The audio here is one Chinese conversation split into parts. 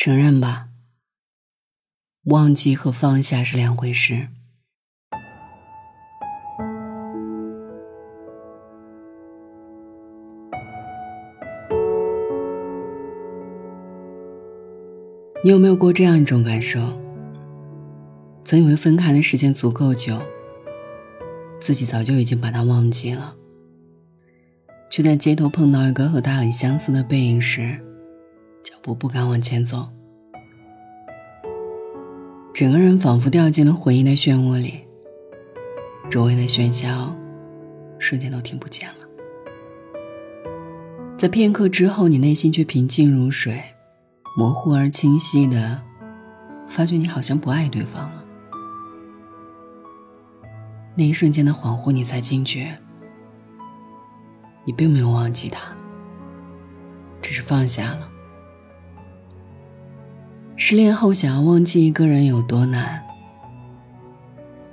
承认吧，忘记和放下是两回事。你有没有过这样一种感受？曾以为分开的时间足够久，自己早就已经把他忘记了，却在街头碰到一个和他很相似的背影时，脚步不敢往前走，整个人仿佛掉进了回忆的漩涡里，周围的喧嚣瞬间都听不见了。在片刻之后，你内心却平静如水。模糊而清晰的，发觉你好像不爱对方了。那一瞬间的恍惚，你才惊觉，你并没有忘记他，只是放下了。失恋后想要忘记一个人有多难？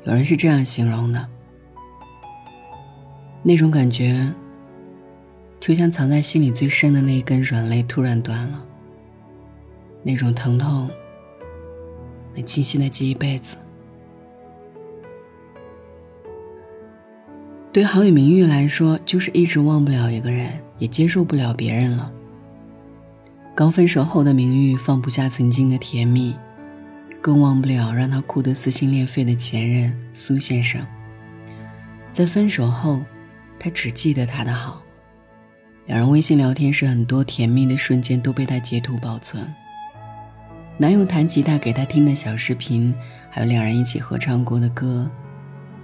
有人是这样形容的：那种感觉，就像藏在心里最深的那一根软肋突然断了。那种疼痛，能清晰的记一辈子。对郝宇明玉来说，就是一直忘不了一个人，也接受不了别人了。刚分手后的明玉放不下曾经的甜蜜，更忘不了让他哭得撕心裂肺的前任苏先生。在分手后，他只记得他的好，两人微信聊天时很多甜蜜的瞬间都被他截图保存。男友弹吉他给她听的小视频，还有两人一起合唱过的歌，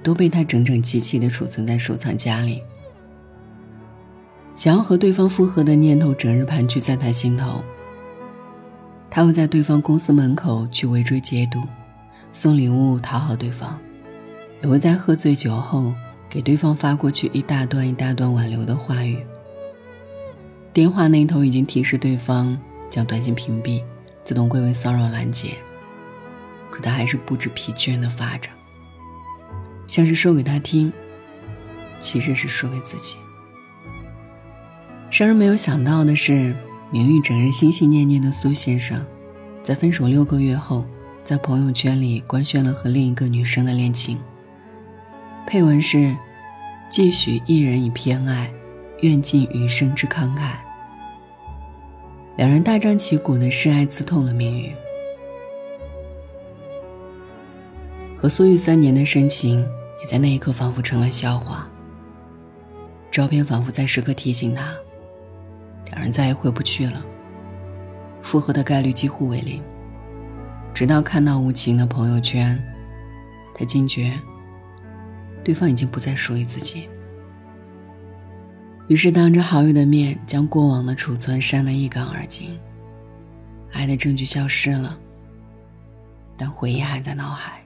都被她整整齐齐地储存在收藏夹里。想要和对方复合的念头整日盘踞在他心头。他会在对方公司门口去围追截堵，送礼物讨好对方，也会在喝醉酒后给对方发过去一大段一大段挽留的话语。电话那头已经提示对方将短信屏蔽。自动归为骚扰拦截，可他还是不知疲倦的发着，像是说给他听，其实是说给自己。让人没有想到的是，明玉整日心心念念的苏先生，在分手六个月后，在朋友圈里官宣了和另一个女生的恋情。配文是：“继续一人以偏爱，愿尽余生之慷慨。”两人大张旗鼓的示爱，刺痛了明玉。和苏玉三年的深情，也在那一刻仿佛成了笑话。照片仿佛在时刻提醒他，两人再也回不去了。复合的概率几乎为零。直到看到无情的朋友圈，他惊觉，对方已经不再属于自己。于是，当着好友的面，将过往的储存删得一干二净。爱的证据消失了，但回忆还在脑海。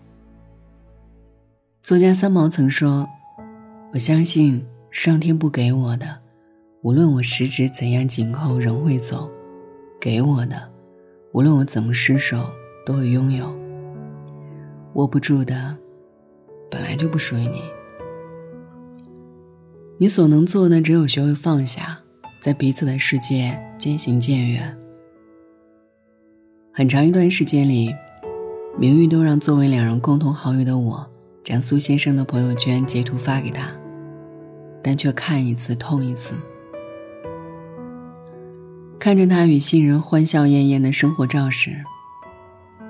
作家三毛曾说：“我相信上天不给我的，无论我十指怎样紧扣，仍会走；给我的，无论我怎么失手，都会拥有。握不住的，本来就不属于你。”你所能做的，只有学会放下，在彼此的世界渐行渐远。很长一段时间里，明玉都让作为两人共同好友的我，将苏先生的朋友圈截图发给他，但却看一次痛一次。看着他与新人欢笑艳艳的生活照时，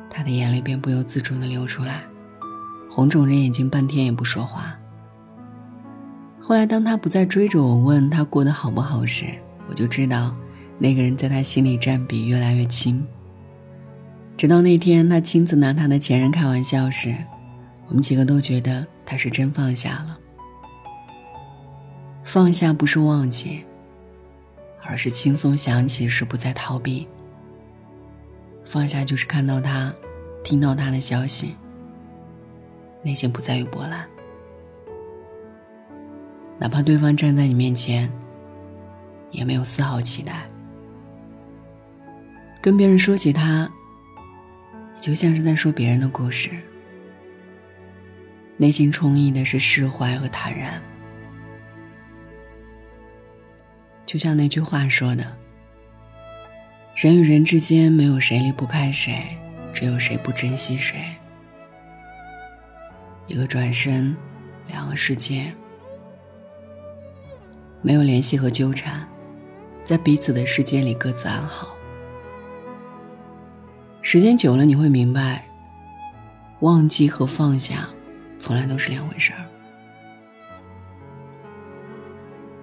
他的眼泪便不由自主的流出来，红肿着眼睛，半天也不说话。后来，当他不再追着我问他过得好不好时，我就知道，那个人在他心里占比越来越轻。直到那天，他亲自拿他的前任开玩笑时，我们几个都觉得他是真放下了。放下不是忘记，而是轻松想起时不再逃避。放下就是看到他，听到他的消息，内心不再有波澜。哪怕对方站在你面前，也没有丝毫期待。跟别人说起他，你就像是在说别人的故事，内心充溢的是释怀和坦然。就像那句话说的：“人与人之间没有谁离不开谁，只有谁不珍惜谁。一个转身，两个世界，没有联系和纠缠，在彼此的世界里各自安好。时间久了，你会明白，忘记和放下，从来都是两回事儿。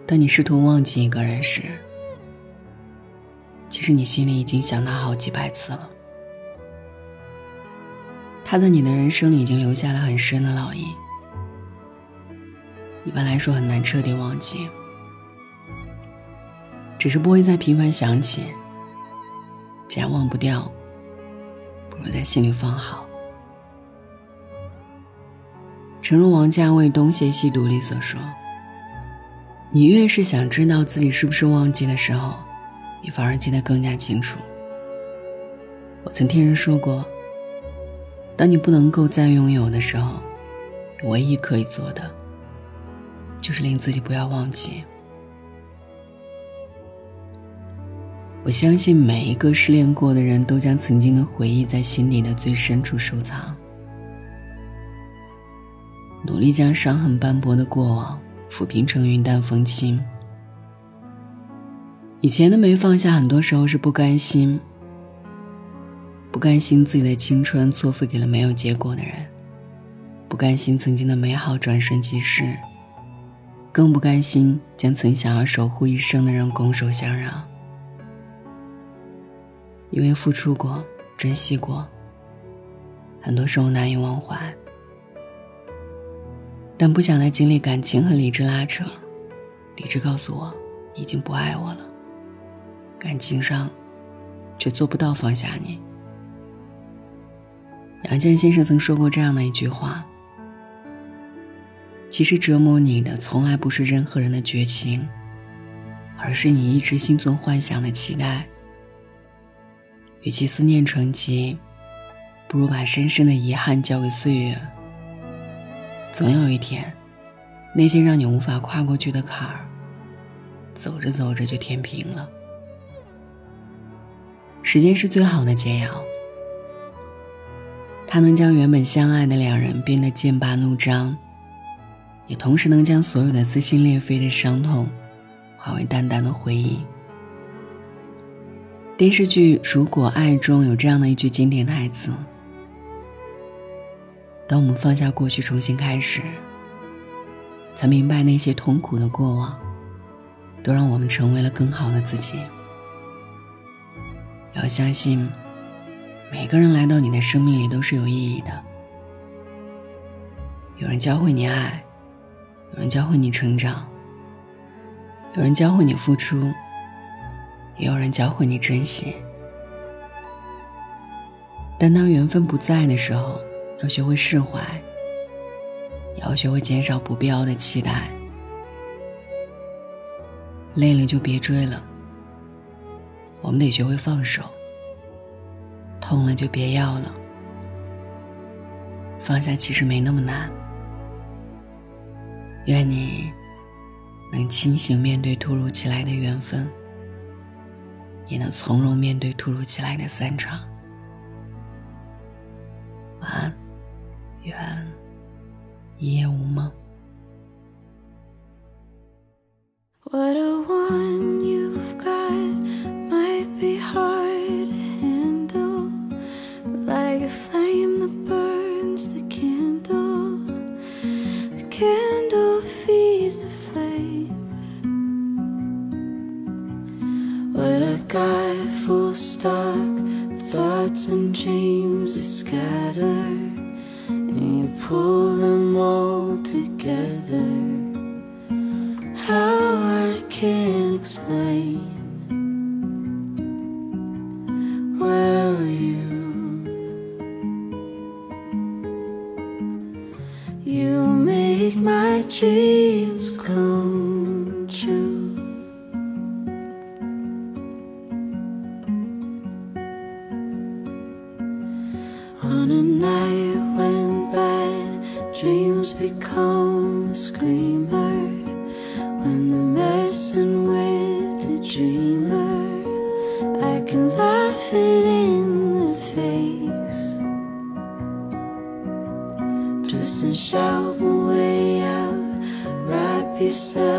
当你试图忘记一个人时，其实你心里已经想他好几百次了。他在你的人生里已经留下了很深的烙印，一般来说很难彻底忘记，只是不会再频繁想起。既然忘不掉。不如在心里放好。诚如王家卫《东邪西毒》里所说：“你越是想知道自己是不是忘记的时候，你反而记得更加清楚。”我曾听人说过：“当你不能够再拥有的时候，唯一可以做的，就是令自己不要忘记。”我相信每一个失恋过的人都将曾经的回忆在心底的最深处收藏，努力将伤痕斑驳的过往抚平成云淡风轻。以前的没放下，很多时候是不甘心，不甘心自己的青春错付给了没有结果的人，不甘心曾经的美好转瞬即逝，更不甘心将曾想要守护一生的人拱手相让。因为付出过，珍惜过，很多时候难以忘怀，但不想再经历感情和理智拉扯。理智告诉我，已经不爱我了；感情上，却做不到放下你。杨绛先生曾说过这样的一句话：“其实折磨你的，从来不是任何人的绝情，而是你一直心存幻想的期待。”与其思念成疾，不如把深深的遗憾交给岁月。总有一天，那些让你无法跨过去的坎儿，走着走着就填平了。时间是最好的解药，它能将原本相爱的两人变得剑拔弩张，也同时能将所有的撕心裂肺的伤痛，化为淡淡的回忆。电视剧《如果爱》中有这样的一句经典台词：“当我们放下过去，重新开始，才明白那些痛苦的过往，都让我们成为了更好的自己。”要相信，每个人来到你的生命里都是有意义的。有人教会你爱，有人教会你成长，有人教会你付出。也有人教会你珍惜，但当缘分不在的时候，要学会释怀，也要学会减少不必要的期待。累了就别追了，我们得学会放手。痛了就别要了，放下其实没那么难。愿你能清醒面对突如其来的缘分。也能从容面对突如其来的散场。晚安，愿一夜无梦。dreams pull them all together. How I can't explain. Will you? You make my dreams come true. Fit it in the face. Twist and shout my way out, wrap yourself.